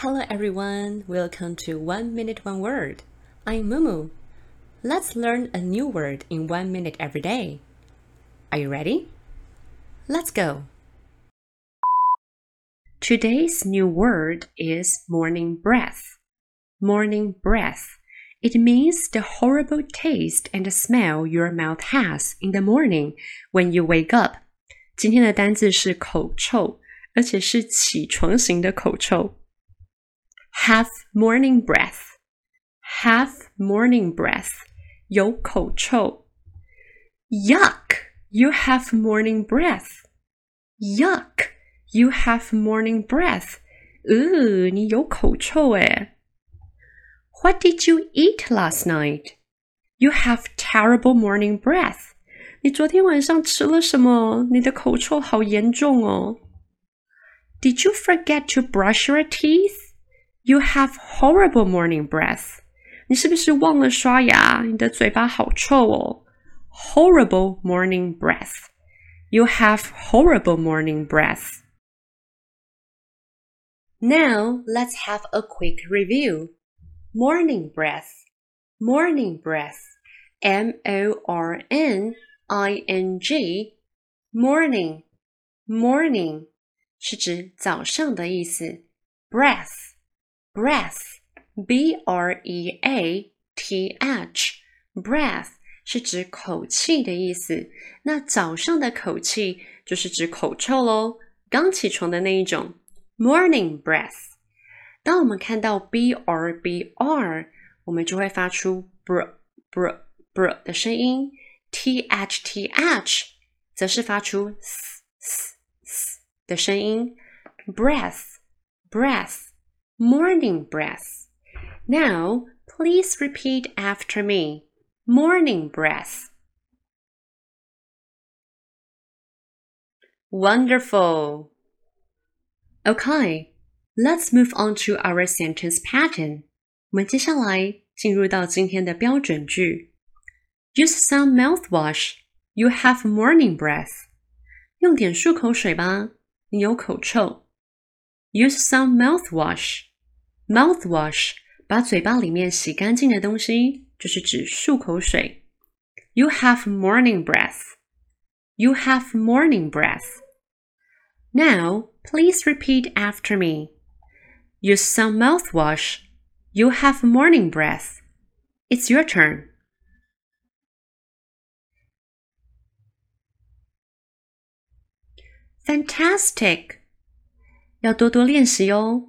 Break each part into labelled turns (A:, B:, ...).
A: Hello everyone, welcome to One Minute One Word. I'm Mumu. Let's learn a new word in one minute every day. Are you ready? Let's go. Today's new word is morning breath. Morning breath. It means the horrible taste and smell your mouth has in the morning when you wake up. 今天的单字是口臭，而且是起床型的口臭。 have morning breath, have morning breath, 有口臭。Yuck! You have morning breath. Yuck! You have morning breath. 呃，你有口臭诶。What did you eat last night? You have terrible morning breath. 你昨天晚上吃了什么？你的口臭好严重哦。Did you forget to brush your teeth? You have horrible morning breath. 你是不是忘了刷牙？你的嘴巴好臭哦。Horrible morning breath. You have horrible morning breath. Now let's have a quick review. Morning breath. Morning breath. M O R N I N G. Morning. Morning 是指早上的意思。Breath Breath, b r e a t h, breath 是指口气的意思。那早上的口气就是指口臭喽，刚起床的那一种。Morning breath。当我们看到 b r b r，我们就会发出 br br br 的声音。t h t h 则是发出 s s s 的声音。breath breath。morning breath. Now, please repeat after me. Morning breath. Wonderful. Okay, let's move on to our sentence pattern. 我们接下来进入到今天的标准句。Use some mouthwash. You have morning breath. 用点漱口水吧，你有口臭。 Use some mouthwash. Mouthwash 把嘴巴里面洗干净的东西，就是指漱口水。You have morning breath. You have morning breath. Now, please repeat after me. Use some mouthwash. You have morning breath. It's your turn. Fantastic! 要多多练习哦。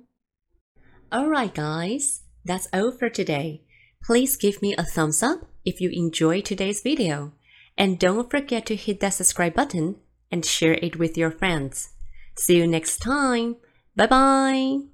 A: Alright, guys, that's all for today. Please give me a thumbs up if you enjoyed today's video. And don't forget to hit that subscribe button and share it with your friends. See you next time. Bye bye.